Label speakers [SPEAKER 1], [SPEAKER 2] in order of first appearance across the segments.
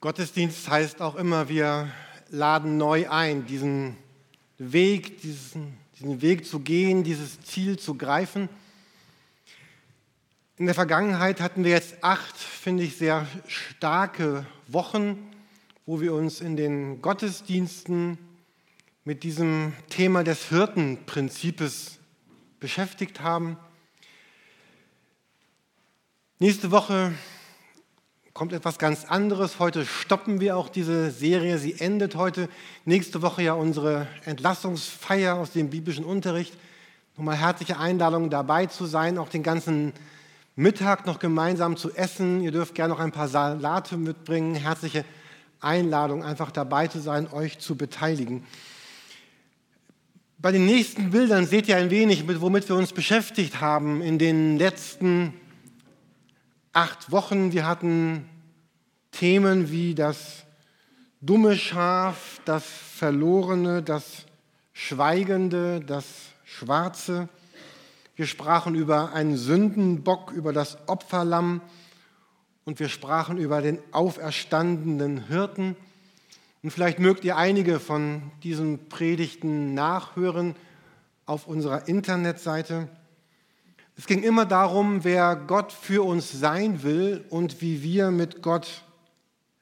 [SPEAKER 1] Gottesdienst heißt auch immer, wir laden neu ein, diesen Weg, diesen, diesen Weg zu gehen, dieses Ziel zu greifen. In der Vergangenheit hatten wir jetzt acht, finde ich, sehr starke Wochen, wo wir uns in den Gottesdiensten mit diesem Thema des Hirtenprinzips beschäftigt haben. Nächste Woche kommt etwas ganz anderes. Heute stoppen wir auch diese Serie. Sie endet heute. Nächste Woche ja unsere Entlassungsfeier aus dem biblischen Unterricht. Nochmal herzliche Einladung, dabei zu sein, auch den ganzen Mittag noch gemeinsam zu essen. Ihr dürft gerne noch ein paar Salate mitbringen. Herzliche Einladung, einfach dabei zu sein, euch zu beteiligen. Bei den nächsten Bildern seht ihr ein wenig, womit wir uns beschäftigt haben in den letzten acht Wochen. Wir hatten Themen wie das dumme Schaf, das Verlorene, das Schweigende, das Schwarze. Wir sprachen über einen Sündenbock, über das Opferlamm und wir sprachen über den auferstandenen Hirten. Und vielleicht mögt ihr einige von diesen Predigten nachhören auf unserer Internetseite. Es ging immer darum, wer Gott für uns sein will und wie wir mit Gott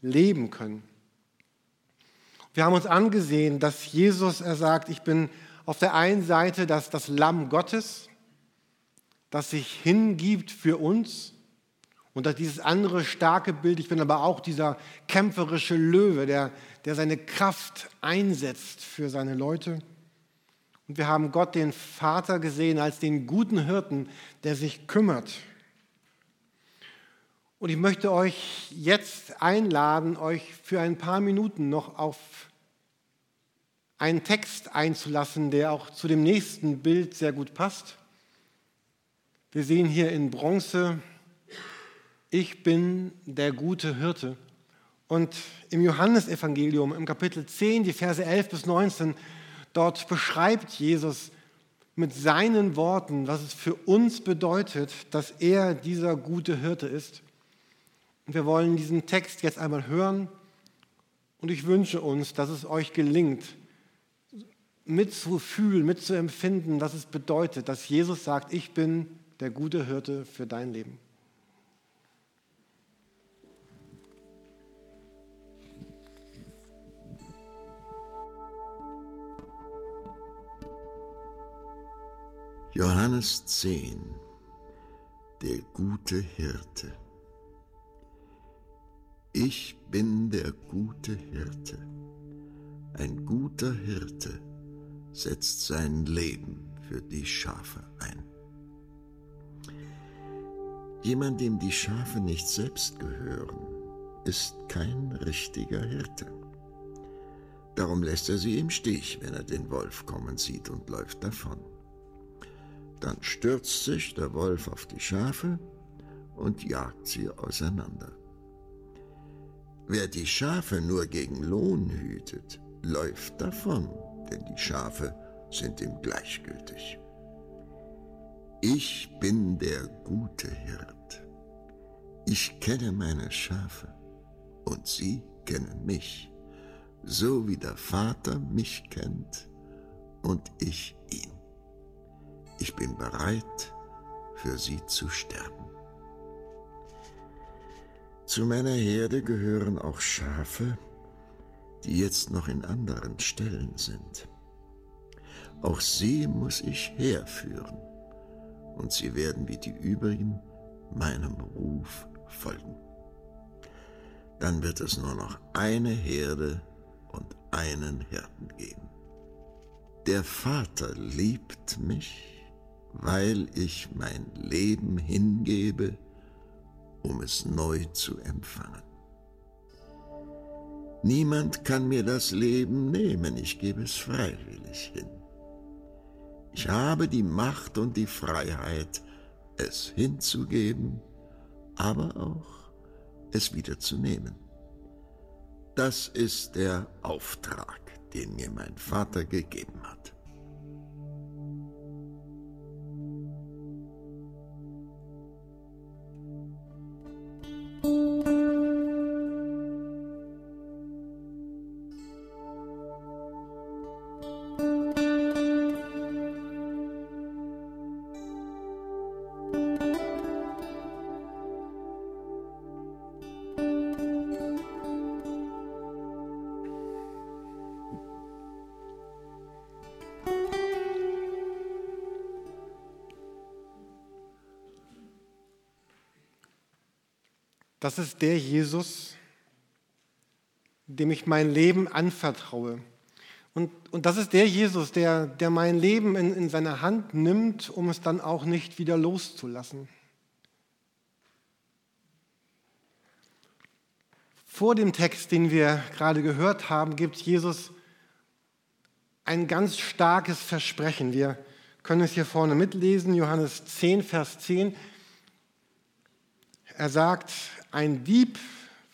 [SPEAKER 1] leben können. Wir haben uns angesehen, dass Jesus, er sagt, ich bin auf der einen Seite das, das Lamm Gottes, das sich hingibt für uns. Und dass dieses andere starke Bild, ich bin aber auch dieser kämpferische Löwe, der, der seine Kraft einsetzt für seine Leute. Und wir haben Gott, den Vater, gesehen als den guten Hirten, der sich kümmert. Und ich möchte euch jetzt einladen, euch für ein paar Minuten noch auf einen Text einzulassen, der auch zu dem nächsten Bild sehr gut passt. Wir sehen hier in Bronze, ich bin der gute Hirte. Und im Johannesevangelium, im Kapitel 10, die Verse 11 bis 19, Dort beschreibt Jesus mit seinen Worten, was es für uns bedeutet, dass er dieser gute Hirte ist. Und wir wollen diesen Text jetzt einmal hören und ich wünsche uns, dass es euch gelingt, mitzufühlen, mitzuempfinden, was es bedeutet, dass Jesus sagt, ich bin der gute Hirte für dein Leben.
[SPEAKER 2] Johannes 10 Der gute Hirte Ich bin der gute Hirte. Ein guter Hirte setzt sein Leben für die Schafe ein. Jemand, dem die Schafe nicht selbst gehören, ist kein richtiger Hirte. Darum lässt er sie im Stich, wenn er den Wolf kommen sieht und läuft davon. Dann stürzt sich der Wolf auf die Schafe und jagt sie auseinander. Wer die Schafe nur gegen Lohn hütet, läuft davon, denn die Schafe sind ihm gleichgültig. Ich bin der gute Hirt. Ich kenne meine Schafe und sie kennen mich, so wie der Vater mich kennt und ich ihn. Ich bin bereit, für sie zu sterben. Zu meiner Herde gehören auch Schafe, die jetzt noch in anderen Stellen sind. Auch sie muss ich herführen, und sie werden wie die übrigen meinem Ruf folgen. Dann wird es nur noch eine Herde und einen Hirten geben. Der Vater liebt mich weil ich mein Leben hingebe, um es neu zu empfangen. Niemand kann mir das Leben nehmen, ich gebe es freiwillig hin. Ich habe die Macht und die Freiheit, es hinzugeben, aber auch es wieder zu nehmen. Das ist der Auftrag, den mir mein Vater gegeben hat.
[SPEAKER 1] Das ist der Jesus, dem ich mein Leben anvertraue. Und, und das ist der Jesus, der, der mein Leben in, in seine Hand nimmt, um es dann auch nicht wieder loszulassen. Vor dem Text, den wir gerade gehört haben, gibt Jesus ein ganz starkes Versprechen. Wir können es hier vorne mitlesen, Johannes 10, Vers 10. Er sagt, ein Dieb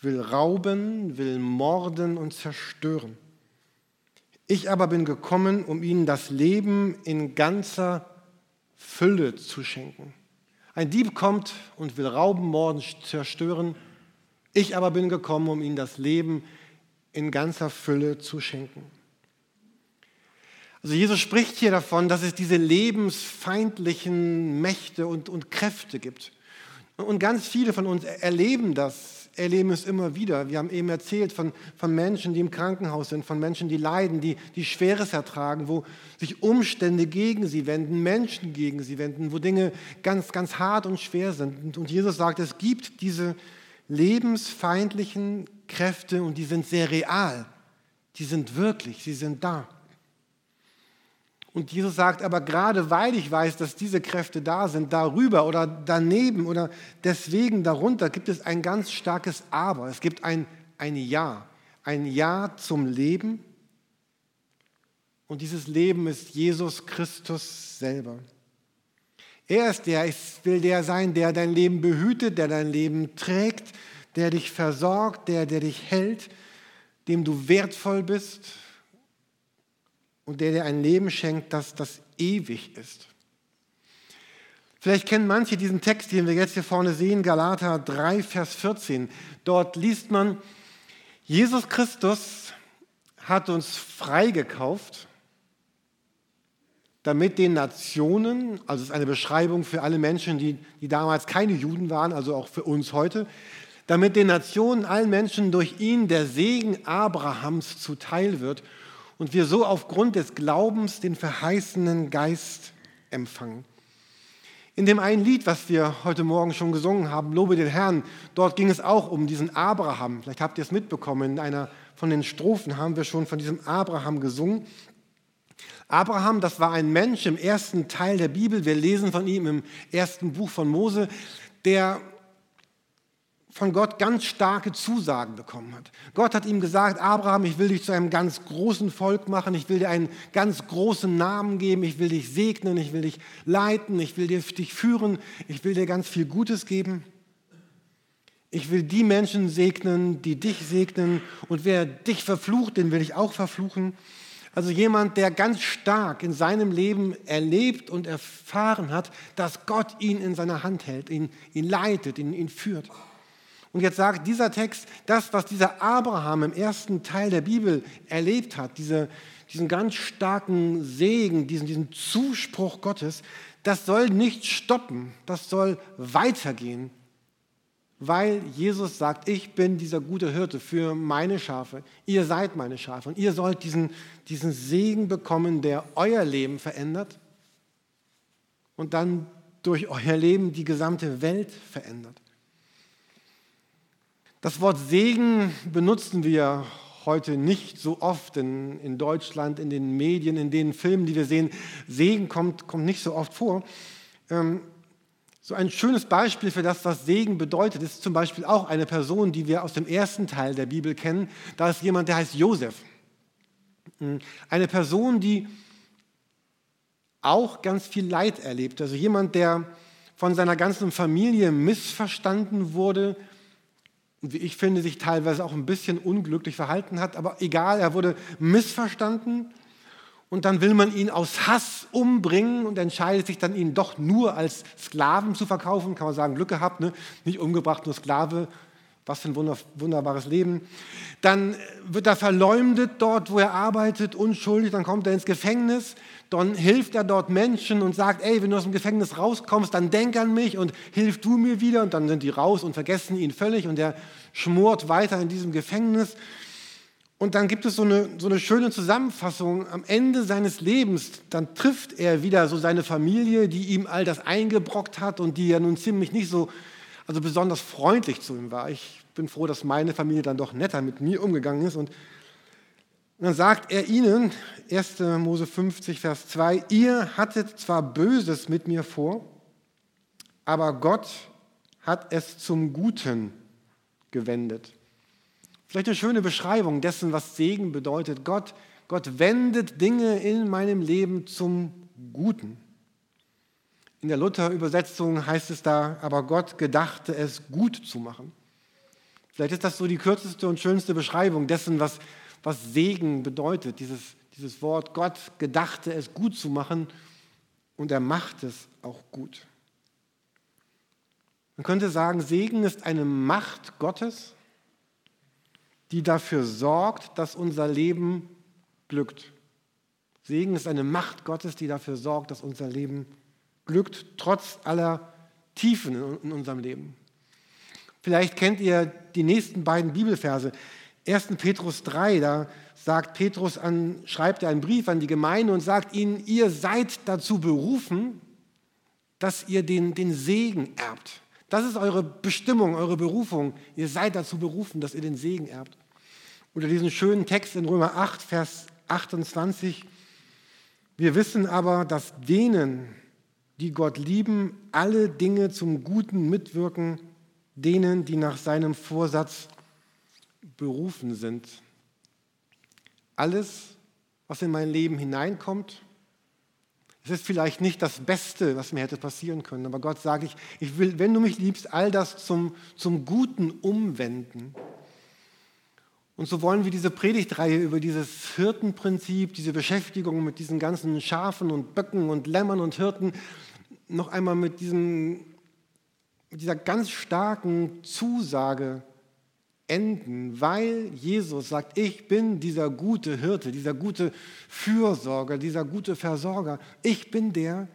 [SPEAKER 1] will rauben, will morden und zerstören. Ich aber bin gekommen, um ihnen das Leben in ganzer Fülle zu schenken. Ein Dieb kommt und will rauben, morden, zerstören. Ich aber bin gekommen, um ihnen das Leben in ganzer Fülle zu schenken. Also Jesus spricht hier davon, dass es diese lebensfeindlichen Mächte und, und Kräfte gibt. Und ganz viele von uns erleben das erleben es immer wieder. Wir haben eben erzählt von, von Menschen, die im Krankenhaus sind, von Menschen, die leiden, die, die Schweres ertragen, wo sich Umstände gegen sie wenden, Menschen gegen sie wenden, wo Dinge ganz, ganz hart und schwer sind. Und Jesus sagt, es gibt diese lebensfeindlichen Kräfte und die sind sehr real. Die sind wirklich, sie sind da. Und Jesus sagt aber gerade, weil ich weiß, dass diese Kräfte da sind, darüber oder daneben oder deswegen darunter gibt es ein ganz starkes Aber. Es gibt ein, ein Ja, ein Ja zum Leben. Und dieses Leben ist Jesus Christus selber. Er ist der, ich will der sein, der dein Leben behütet, der dein Leben trägt, der dich versorgt, der, der dich hält, dem du wertvoll bist, und der dir ein Leben schenkt, das das ewig ist. Vielleicht kennen manche diesen Text, den wir jetzt hier vorne sehen, Galater 3, Vers 14. Dort liest man, Jesus Christus hat uns freigekauft, damit den Nationen, also es ist eine Beschreibung für alle Menschen, die, die damals keine Juden waren, also auch für uns heute, damit den Nationen, allen Menschen durch ihn der Segen Abrahams zuteil wird und wir so aufgrund des Glaubens den verheißenen Geist empfangen. In dem einen Lied, was wir heute Morgen schon gesungen haben, Lobe den Herrn, dort ging es auch um diesen Abraham. Vielleicht habt ihr es mitbekommen, in einer von den Strophen haben wir schon von diesem Abraham gesungen. Abraham, das war ein Mensch im ersten Teil der Bibel, wir lesen von ihm im ersten Buch von Mose, der von Gott ganz starke Zusagen bekommen hat. Gott hat ihm gesagt, Abraham, ich will dich zu einem ganz großen Volk machen, ich will dir einen ganz großen Namen geben, ich will dich segnen, ich will dich leiten, ich will dich führen, ich will dir ganz viel Gutes geben. Ich will die Menschen segnen, die dich segnen und wer dich verflucht, den will ich auch verfluchen. Also jemand, der ganz stark in seinem Leben erlebt und erfahren hat, dass Gott ihn in seiner Hand hält, ihn, ihn leitet, ihn, ihn führt. Und jetzt sagt dieser Text, das, was dieser Abraham im ersten Teil der Bibel erlebt hat, diese, diesen ganz starken Segen, diesen, diesen Zuspruch Gottes, das soll nicht stoppen, das soll weitergehen, weil Jesus sagt, ich bin dieser gute Hirte für meine Schafe, ihr seid meine Schafe und ihr sollt diesen, diesen Segen bekommen, der euer Leben verändert und dann durch euer Leben die gesamte Welt verändert. Das Wort Segen benutzen wir heute nicht so oft in, in Deutschland, in den Medien, in den Filmen, die wir sehen. Segen kommt, kommt nicht so oft vor. Ähm, so ein schönes Beispiel für das, was Segen bedeutet, ist zum Beispiel auch eine Person, die wir aus dem ersten Teil der Bibel kennen. Da ist jemand, der heißt Josef. Hm, eine Person, die auch ganz viel Leid erlebt. Also jemand, der von seiner ganzen Familie missverstanden wurde, und wie ich finde, sich teilweise auch ein bisschen unglücklich verhalten hat. Aber egal, er wurde missverstanden und dann will man ihn aus Hass umbringen und entscheidet sich dann, ihn doch nur als Sklaven zu verkaufen. Kann man sagen, Glück gehabt, ne? nicht umgebracht, nur Sklave. Was für ein wunderbares Leben. Dann wird er verleumdet dort, wo er arbeitet, unschuldig. Dann kommt er ins Gefängnis. Dann hilft er dort Menschen und sagt, ey, wenn du aus dem Gefängnis rauskommst, dann denk an mich und hilf du mir wieder. Und dann sind die raus und vergessen ihn völlig und er schmort weiter in diesem Gefängnis. Und dann gibt es so eine, so eine schöne Zusammenfassung. Am Ende seines Lebens, dann trifft er wieder so seine Familie, die ihm all das eingebrockt hat und die ja nun ziemlich nicht so also besonders freundlich zu ihm war. Ich bin froh, dass meine Familie dann doch netter mit mir umgegangen ist. Und dann sagt er ihnen, 1. Mose 50, Vers 2, ihr hattet zwar Böses mit mir vor, aber Gott hat es zum Guten gewendet. Vielleicht eine schöne Beschreibung dessen, was Segen bedeutet. Gott, Gott wendet Dinge in meinem Leben zum Guten. In der Luther-Übersetzung heißt es da, aber Gott gedachte es gut zu machen. Vielleicht ist das so die kürzeste und schönste Beschreibung dessen, was, was Segen bedeutet. Dieses, dieses Wort, Gott gedachte es gut zu machen und er macht es auch gut. Man könnte sagen, Segen ist eine Macht Gottes, die dafür sorgt, dass unser Leben glückt. Segen ist eine Macht Gottes, die dafür sorgt, dass unser Leben glückt, trotz aller Tiefen in unserem Leben. Vielleicht kennt ihr die nächsten beiden Bibelverse. 1. Petrus 3, da sagt Petrus an, schreibt er einen Brief an die Gemeinde und sagt ihnen, ihr seid dazu berufen, dass ihr den, den Segen erbt. Das ist eure Bestimmung, eure Berufung. Ihr seid dazu berufen, dass ihr den Segen erbt. Oder diesen schönen Text in Römer 8, Vers 28. Wir wissen aber, dass denen, die Gott lieben, alle Dinge zum Guten mitwirken, denen, die nach seinem Vorsatz berufen sind. Alles, was in mein Leben hineinkommt, es ist vielleicht nicht das Beste, was mir hätte passieren können, aber Gott sagt, ich, ich will, wenn du mich liebst, all das zum, zum Guten umwenden. Und so wollen wir diese Predigtreihe über dieses Hirtenprinzip, diese Beschäftigung mit diesen ganzen Schafen und Böcken und Lämmern und Hirten noch einmal mit, diesem, mit dieser ganz starken Zusage enden, weil Jesus sagt, ich bin dieser gute Hirte, dieser gute Fürsorger, dieser gute Versorger. Ich bin der,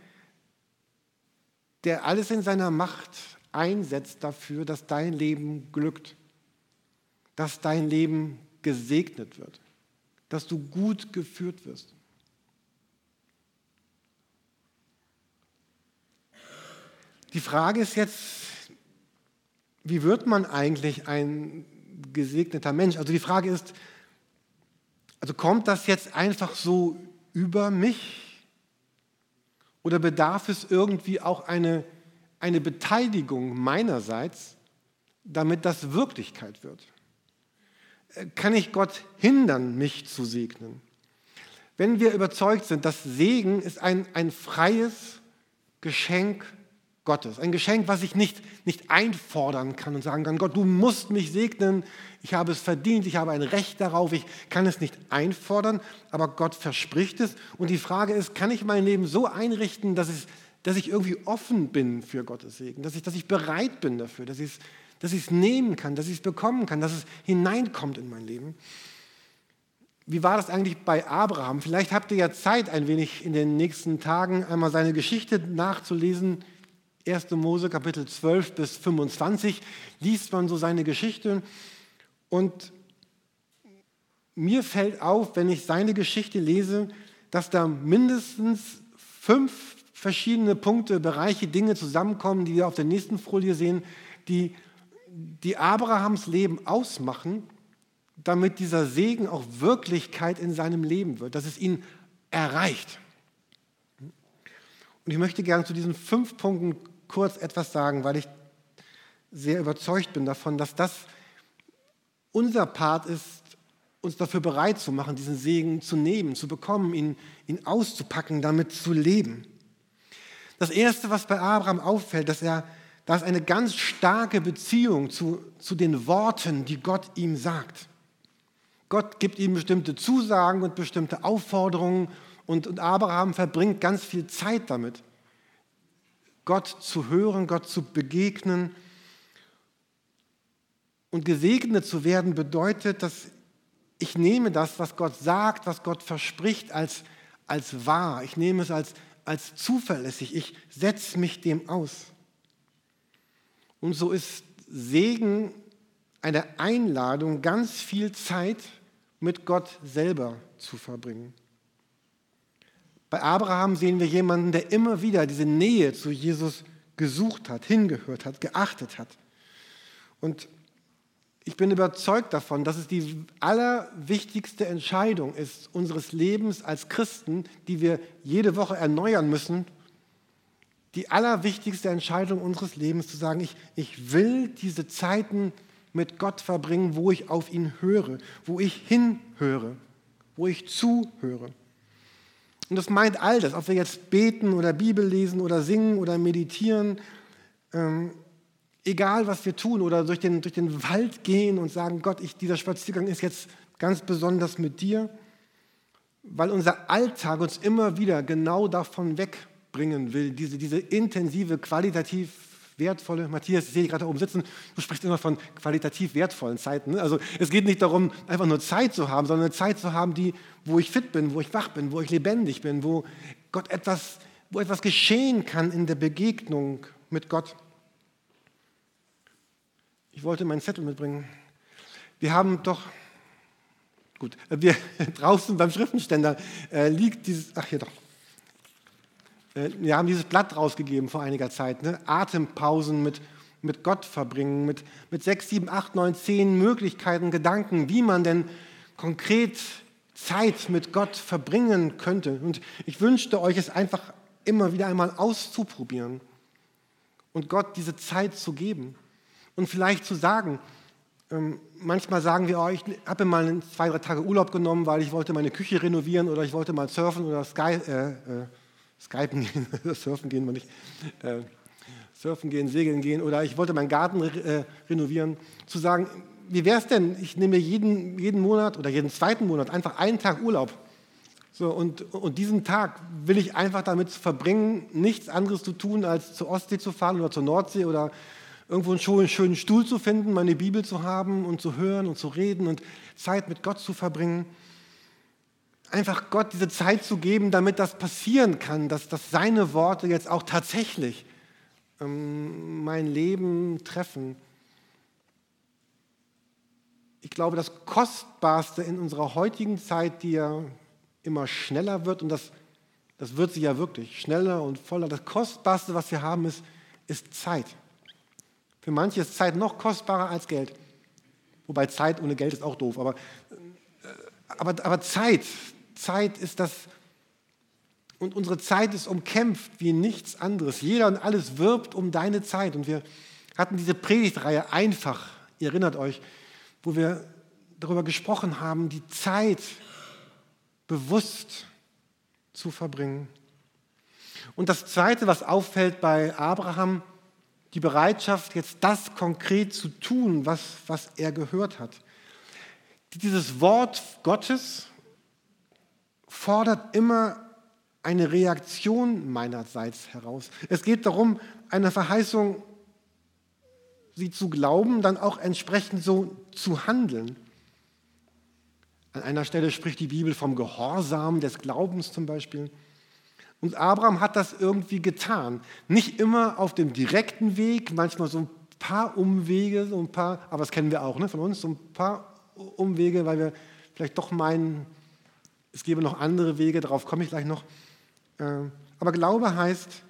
[SPEAKER 1] der alles in seiner Macht einsetzt dafür, dass dein Leben glückt dass dein Leben gesegnet wird, dass du gut geführt wirst. Die Frage ist jetzt, wie wird man eigentlich ein gesegneter Mensch? Also die Frage ist, also kommt das jetzt einfach so über mich? Oder bedarf es irgendwie auch eine, eine Beteiligung meinerseits, damit das Wirklichkeit wird? kann ich Gott hindern, mich zu segnen? Wenn wir überzeugt sind, dass Segen ist ein, ein freies Geschenk Gottes, ein Geschenk, was ich nicht, nicht einfordern kann und sagen kann, Gott, du musst mich segnen, ich habe es verdient, ich habe ein Recht darauf, ich kann es nicht einfordern, aber Gott verspricht es. Und die Frage ist, kann ich mein Leben so einrichten, dass, es, dass ich irgendwie offen bin für Gottes Segen, dass ich, dass ich bereit bin dafür, dass ich es dass ich es nehmen kann, dass ich es bekommen kann, dass es hineinkommt in mein Leben. Wie war das eigentlich bei Abraham? Vielleicht habt ihr ja Zeit, ein wenig in den nächsten Tagen einmal seine Geschichte nachzulesen. 1. Mose Kapitel 12 bis 25 liest man so seine Geschichte und mir fällt auf, wenn ich seine Geschichte lese, dass da mindestens fünf verschiedene Punkte, Bereiche, Dinge zusammenkommen, die wir auf der nächsten Folie sehen, die die Abrahams Leben ausmachen, damit dieser Segen auch Wirklichkeit in seinem Leben wird, dass es ihn erreicht. Und ich möchte gerne zu diesen fünf Punkten kurz etwas sagen, weil ich sehr überzeugt bin davon, dass das unser Part ist, uns dafür bereit zu machen, diesen Segen zu nehmen, zu bekommen, ihn, ihn auszupacken, damit zu leben. Das Erste, was bei Abraham auffällt, dass er da ist eine ganz starke Beziehung zu, zu den Worten, die Gott ihm sagt. Gott gibt ihm bestimmte Zusagen und bestimmte Aufforderungen und, und Abraham verbringt ganz viel Zeit damit, Gott zu hören, Gott zu begegnen. Und gesegnet zu werden bedeutet, dass ich nehme das, was Gott sagt, was Gott verspricht, als, als wahr. Ich nehme es als, als zuverlässig. Ich setze mich dem aus. Und so ist Segen eine Einladung, ganz viel Zeit mit Gott selber zu verbringen. Bei Abraham sehen wir jemanden, der immer wieder diese Nähe zu Jesus gesucht hat, hingehört hat, geachtet hat. Und ich bin überzeugt davon, dass es die allerwichtigste Entscheidung ist unseres Lebens als Christen, die wir jede Woche erneuern müssen. Die allerwichtigste Entscheidung unseres Lebens zu sagen, ich, ich will diese Zeiten mit Gott verbringen, wo ich auf ihn höre, wo ich hinhöre, wo ich zuhöre. Und das meint all das, ob wir jetzt beten oder Bibel lesen oder singen oder meditieren. Ähm, egal was wir tun oder durch den, durch den Wald gehen und sagen, Gott, ich, dieser Spaziergang ist jetzt ganz besonders mit dir, weil unser Alltag uns immer wieder genau davon wegbringen will, diese, diese intensive, qualitativ wertvolle, Matthias, ich sehe dich gerade oben sitzen, du sprichst immer von qualitativ wertvollen Zeiten. Ne? Also es geht nicht darum, einfach nur Zeit zu haben, sondern eine Zeit zu haben, die, wo ich fit bin, wo ich wach bin, wo ich lebendig bin, wo Gott etwas, wo etwas geschehen kann in der Begegnung mit Gott. Ich wollte meinen Zettel mitbringen. Wir haben doch, gut, wir, draußen beim Schriftenständer äh, liegt dieses, ach hier doch, wir haben dieses Blatt rausgegeben vor einiger Zeit, ne? Atempausen mit, mit Gott verbringen, mit, mit sechs, sieben, acht, neun, zehn Möglichkeiten, Gedanken, wie man denn konkret Zeit mit Gott verbringen könnte. Und ich wünschte euch es einfach immer wieder einmal auszuprobieren und Gott diese Zeit zu geben und vielleicht zu sagen, ähm, manchmal sagen wir, oh, ich habe mal zwei, drei Tage Urlaub genommen, weil ich wollte meine Küche renovieren oder ich wollte mal surfen oder Sky, äh, äh, Skypen gehen, surfen gehen wir nicht, äh, surfen gehen, segeln gehen oder ich wollte meinen Garten äh, renovieren, zu sagen, wie wäre es denn, ich nehme jeden, jeden Monat oder jeden zweiten Monat einfach einen Tag Urlaub. So, und, und diesen Tag will ich einfach damit verbringen, nichts anderes zu tun, als zur Ostsee zu fahren oder zur Nordsee oder irgendwo einen schönen Stuhl zu finden, meine Bibel zu haben und zu hören und zu reden und Zeit mit Gott zu verbringen. Einfach Gott diese Zeit zu geben, damit das passieren kann, dass, dass seine Worte jetzt auch tatsächlich ähm, mein Leben treffen. Ich glaube, das Kostbarste in unserer heutigen Zeit, die ja immer schneller wird, und das, das wird sie ja wirklich schneller und voller, das Kostbarste, was wir haben, ist, ist Zeit. Für manche ist Zeit noch kostbarer als Geld. Wobei Zeit ohne Geld ist auch doof. Aber, äh, aber, aber Zeit, Zeit ist das. Und unsere Zeit ist umkämpft wie nichts anderes. Jeder und alles wirbt um deine Zeit. Und wir hatten diese Predigtreihe einfach, ihr erinnert euch, wo wir darüber gesprochen haben, die Zeit bewusst zu verbringen. Und das Zweite, was auffällt bei Abraham, die Bereitschaft, jetzt das konkret zu tun, was, was er gehört hat. Dieses Wort Gottes fordert immer eine Reaktion meinerseits heraus. Es geht darum, eine Verheißung, sie zu glauben, dann auch entsprechend so zu handeln. An einer Stelle spricht die Bibel vom Gehorsam des Glaubens zum Beispiel. Und Abraham hat das irgendwie getan. Nicht immer auf dem direkten Weg, manchmal so ein paar Umwege, so ein paar, aber das kennen wir auch ne, von uns, so ein paar Umwege, weil wir vielleicht doch meinen, es gäbe noch andere Wege, darauf komme ich gleich noch. Ähm, aber Glaube heißt,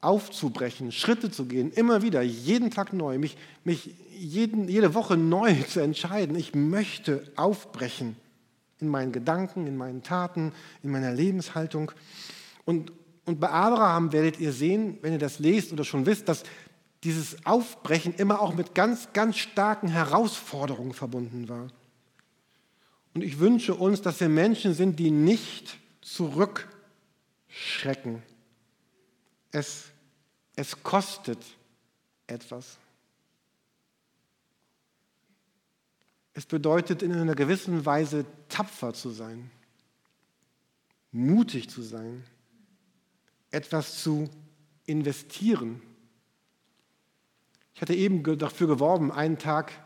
[SPEAKER 1] aufzubrechen, Schritte zu gehen, immer wieder, jeden Tag neu, mich, mich jeden, jede Woche neu zu entscheiden. Ich möchte aufbrechen in meinen Gedanken, in meinen Taten, in meiner Lebenshaltung. Und, und bei Abraham werdet ihr sehen, wenn ihr das lest oder schon wisst, dass dieses Aufbrechen immer auch mit ganz, ganz starken Herausforderungen verbunden war. Und ich wünsche uns, dass wir Menschen sind, die nicht zurückschrecken. Es, es kostet etwas. Es bedeutet in einer gewissen Weise tapfer zu sein, mutig zu sein, etwas zu investieren. Ich hatte eben dafür geworben, einen Tag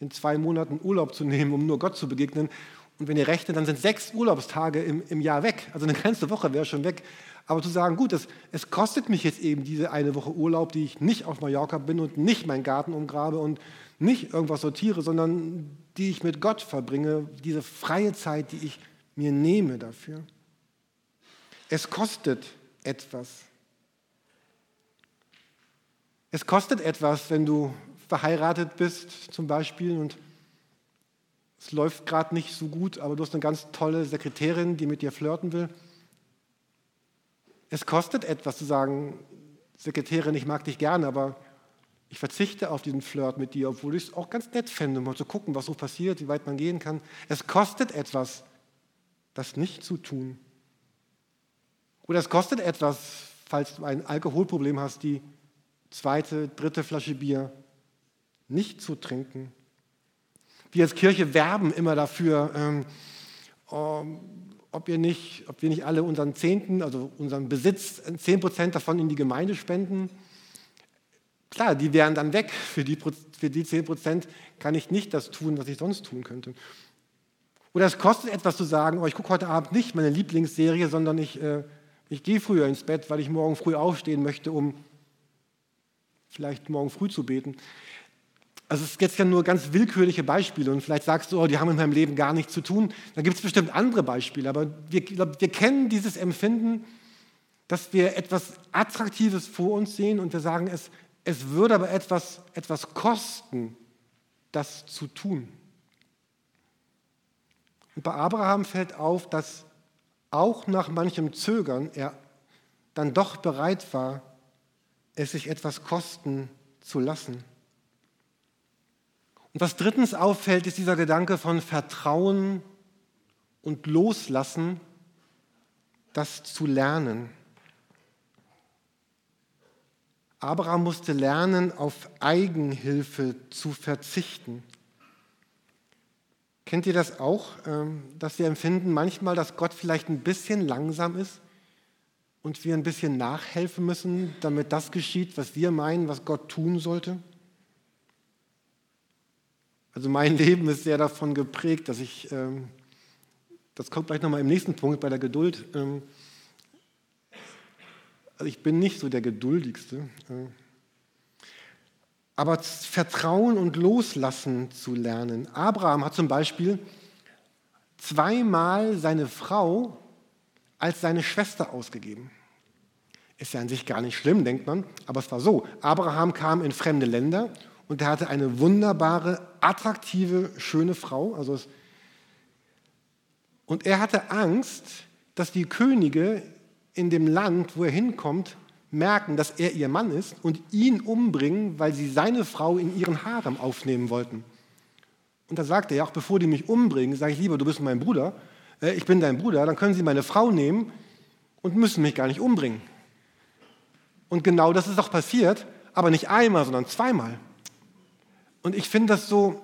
[SPEAKER 1] in zwei Monaten Urlaub zu nehmen, um nur Gott zu begegnen. Und wenn ihr rechnet, dann sind sechs Urlaubstage im, im Jahr weg. Also eine ganze Woche wäre schon weg. Aber zu sagen, gut, es, es kostet mich jetzt eben diese eine Woche Urlaub, die ich nicht auf Mallorca bin und nicht meinen Garten umgrabe und nicht irgendwas sortiere, sondern die ich mit Gott verbringe, diese freie Zeit, die ich mir nehme dafür. Es kostet etwas. Es kostet etwas, wenn du verheiratet bist zum Beispiel und es läuft gerade nicht so gut, aber du hast eine ganz tolle Sekretärin, die mit dir flirten will. Es kostet etwas zu sagen, Sekretärin, ich mag dich gerne, aber ich verzichte auf diesen Flirt mit dir, obwohl ich es auch ganz nett fände, mal zu gucken, was so passiert, wie weit man gehen kann. Es kostet etwas, das nicht zu tun. Oder es kostet etwas, falls du ein Alkoholproblem hast, die zweite, dritte Flasche Bier nicht zu trinken. Wir als Kirche werben immer dafür, ähm, ähm, ob, wir nicht, ob wir nicht alle unseren Zehnten, also unseren Besitz, zehn Prozent davon in die Gemeinde spenden. Klar, die wären dann weg. Für die, für die 10 Prozent kann ich nicht das tun, was ich sonst tun könnte. Oder es kostet etwas zu sagen, oh, ich gucke heute Abend nicht meine Lieblingsserie, sondern ich, äh, ich gehe früher ins Bett, weil ich morgen früh aufstehen möchte, um vielleicht morgen früh zu beten. Also es ist jetzt ja nur ganz willkürliche Beispiele und vielleicht sagst du, oh, die haben in meinem Leben gar nichts zu tun. Da gibt es bestimmt andere Beispiele, aber wir, wir kennen dieses Empfinden, dass wir etwas Attraktives vor uns sehen und wir sagen, es, es würde aber etwas, etwas kosten, das zu tun. Und bei Abraham fällt auf, dass auch nach manchem Zögern er dann doch bereit war, es sich etwas kosten zu lassen. Und was drittens auffällt, ist dieser Gedanke von Vertrauen und Loslassen, das zu lernen. Abraham musste lernen, auf Eigenhilfe zu verzichten. Kennt ihr das auch, ähm, dass wir empfinden manchmal, dass Gott vielleicht ein bisschen langsam ist und wir ein bisschen nachhelfen müssen, damit das geschieht, was wir meinen, was Gott tun sollte? Also mein Leben ist sehr davon geprägt, dass ich, ähm, das kommt gleich nochmal im nächsten Punkt bei der Geduld, ähm, also ich bin nicht so der Geduldigste. Äh. Aber Vertrauen und Loslassen zu lernen. Abraham hat zum Beispiel zweimal seine Frau als seine Schwester ausgegeben. Ist ja an sich gar nicht schlimm, denkt man, aber es war so. Abraham kam in fremde Länder und er hatte eine wunderbare, attraktive, schöne Frau. Also und er hatte Angst, dass die Könige in dem Land, wo er hinkommt, merken, dass er ihr Mann ist und ihn umbringen, weil sie seine Frau in ihren Harem aufnehmen wollten. Und da sagt er ja, auch bevor die mich umbringen, sage ich lieber, du bist mein Bruder, äh, ich bin dein Bruder, dann können sie meine Frau nehmen und müssen mich gar nicht umbringen. Und genau das ist auch passiert, aber nicht einmal, sondern zweimal. Und ich finde das so,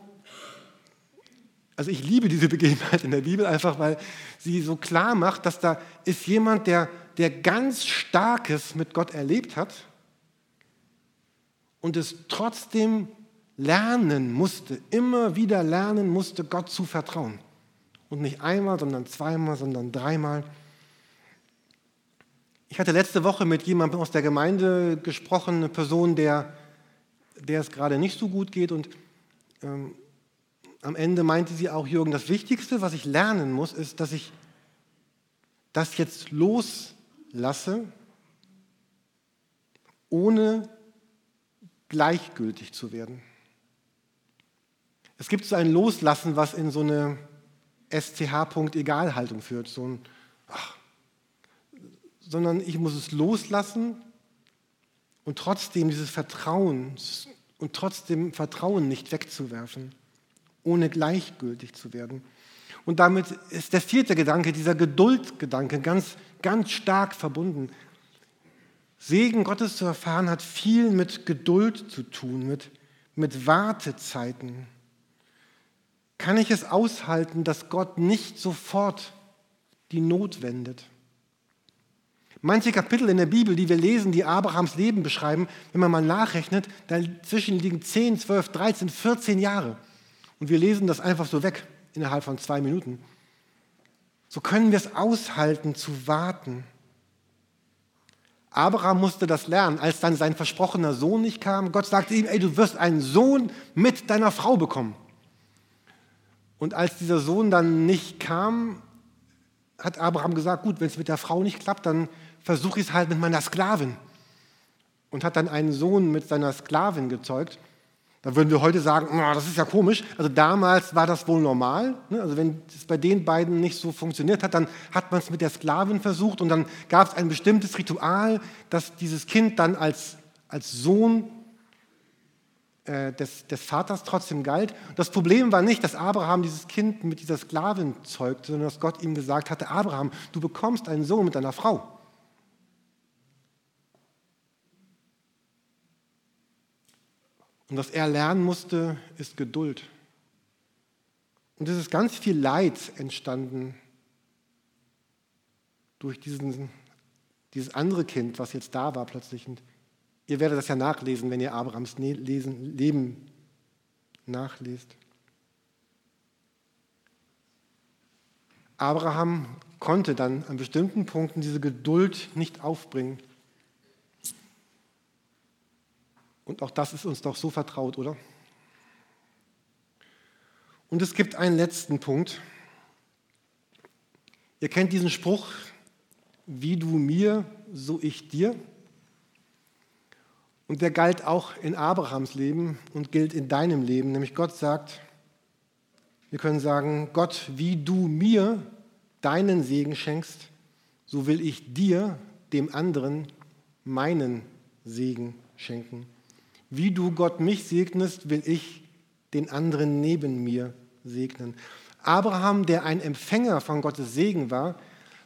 [SPEAKER 1] also ich liebe diese Begebenheit in der Bibel einfach, weil sie so klar macht, dass da ist jemand, der der ganz Starkes mit Gott erlebt hat und es trotzdem lernen musste, immer wieder lernen musste, Gott zu vertrauen. Und nicht einmal, sondern zweimal, sondern dreimal. Ich hatte letzte Woche mit jemandem aus der Gemeinde gesprochen, eine Person, der, der es gerade nicht so gut geht. Und ähm, am Ende meinte sie auch, Jürgen, das Wichtigste, was ich lernen muss, ist, dass ich das jetzt los lasse, ohne gleichgültig zu werden. Es gibt so ein Loslassen, was in so eine SCH-Punkt-Egal-Haltung führt. So ein, ach, sondern ich muss es loslassen und trotzdem dieses Vertrauen und trotzdem Vertrauen nicht wegzuwerfen, ohne gleichgültig zu werden. Und damit ist der vierte Gedanke, dieser Geduldgedanke, ganz ganz stark verbunden. Segen Gottes zu erfahren hat viel mit Geduld zu tun, mit, mit Wartezeiten. Kann ich es aushalten, dass Gott nicht sofort die Not wendet? Manche Kapitel in der Bibel, die wir lesen, die Abrahams Leben beschreiben, wenn man mal nachrechnet, dazwischen liegen 10, 12, 13, 14 Jahre. Und wir lesen das einfach so weg innerhalb von zwei Minuten. So können wir es aushalten zu warten. Abraham musste das lernen, als dann sein versprochener Sohn nicht kam. Gott sagte ihm, ey, du wirst einen Sohn mit deiner Frau bekommen. Und als dieser Sohn dann nicht kam, hat Abraham gesagt, gut, wenn es mit der Frau nicht klappt, dann versuche ich es halt mit meiner Sklavin. und hat dann einen Sohn mit seiner Sklavin gezeugt. Da würden wir heute sagen, oh, das ist ja komisch. Also damals war das wohl normal. Ne? Also wenn es bei den beiden nicht so funktioniert hat, dann hat man es mit der Sklavin versucht und dann gab es ein bestimmtes Ritual, dass dieses Kind dann als, als Sohn äh, des, des Vaters trotzdem galt. Das Problem war nicht, dass Abraham dieses Kind mit dieser Sklavin zeugte, sondern dass Gott ihm gesagt hatte, Abraham, du bekommst einen Sohn mit deiner Frau. Und was er lernen musste, ist Geduld. Und es ist ganz viel Leid entstanden durch diesen, dieses andere Kind, was jetzt da war plötzlich. Und ihr werdet das ja nachlesen, wenn ihr Abrahams Leben nachlest. Abraham konnte dann an bestimmten Punkten diese Geduld nicht aufbringen. Und auch das ist uns doch so vertraut, oder? Und es gibt einen letzten Punkt. Ihr kennt diesen Spruch, wie du mir, so ich dir. Und der galt auch in Abrahams Leben und gilt in deinem Leben. Nämlich Gott sagt, wir können sagen, Gott, wie du mir deinen Segen schenkst, so will ich dir, dem anderen, meinen Segen schenken. Wie du Gott mich segnest, will ich den anderen neben mir segnen. Abraham, der ein Empfänger von Gottes Segen war,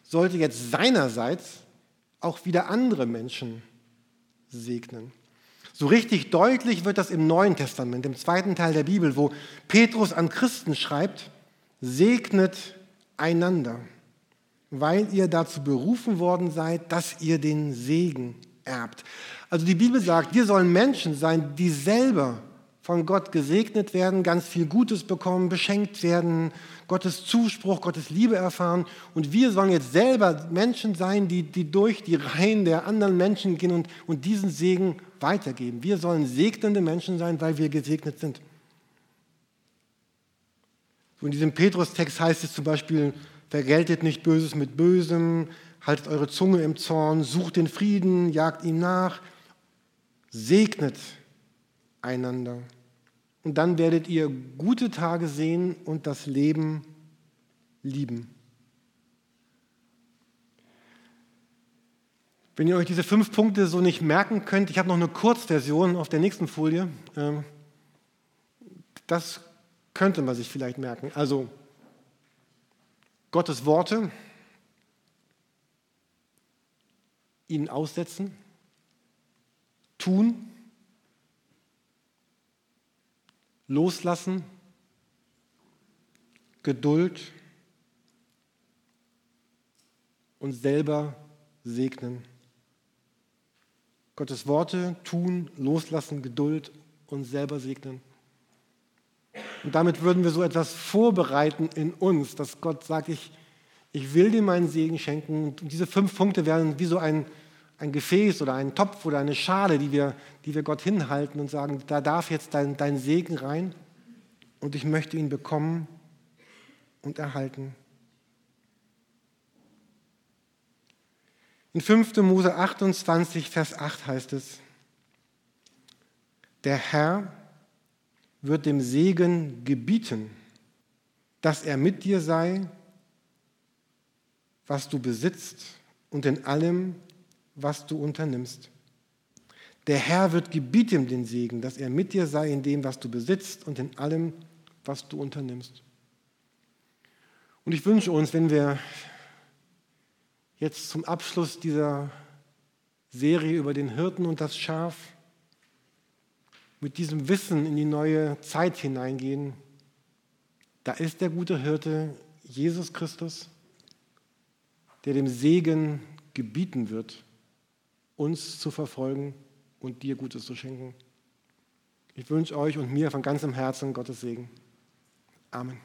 [SPEAKER 1] sollte jetzt seinerseits auch wieder andere Menschen segnen. So richtig deutlich wird das im Neuen Testament, im zweiten Teil der Bibel, wo Petrus an Christen schreibt, segnet einander, weil ihr dazu berufen worden seid, dass ihr den Segen erbt. Also die Bibel sagt, wir sollen Menschen sein, die selber von Gott gesegnet werden, ganz viel Gutes bekommen, beschenkt werden, Gottes Zuspruch, Gottes Liebe erfahren. Und wir sollen jetzt selber Menschen sein, die, die durch die Reihen der anderen Menschen gehen und, und diesen Segen weitergeben. Wir sollen segnende Menschen sein, weil wir gesegnet sind. in diesem Petrus-Text heißt es zum Beispiel, vergeltet nicht Böses mit Bösem, haltet eure Zunge im Zorn, sucht den Frieden, jagt ihm nach, segnet einander. Und dann werdet ihr gute Tage sehen und das Leben lieben. Wenn ihr euch diese fünf Punkte so nicht merken könnt, ich habe noch eine Kurzversion auf der nächsten Folie. Ähm, das könnte man sich vielleicht merken. Also Gottes Worte, ihnen aussetzen, tun, loslassen, Geduld und selber segnen. Gottes Worte tun, loslassen, Geduld und selber segnen. Und damit würden wir so etwas vorbereiten in uns, dass Gott sagt, ich, ich will dir meinen Segen schenken. Und diese fünf Punkte werden wie so ein, ein Gefäß oder ein Topf oder eine Schale, die wir, die wir Gott hinhalten und sagen, da darf jetzt dein, dein Segen rein und ich möchte ihn bekommen und erhalten. In 5. Mose 28, Vers 8 heißt es, der Herr wird dem Segen gebieten, dass er mit dir sei was du besitzt und in allem, was du unternimmst. Der Herr wird gebieten den Segen, dass er mit dir sei in dem, was du besitzt und in allem, was du unternimmst. Und ich wünsche uns, wenn wir jetzt zum Abschluss dieser Serie über den Hirten und das Schaf mit diesem Wissen in die neue Zeit hineingehen, da ist der gute Hirte Jesus Christus der dem Segen gebieten wird, uns zu verfolgen und dir Gutes zu schenken. Ich wünsche euch und mir von ganzem Herzen Gottes Segen. Amen.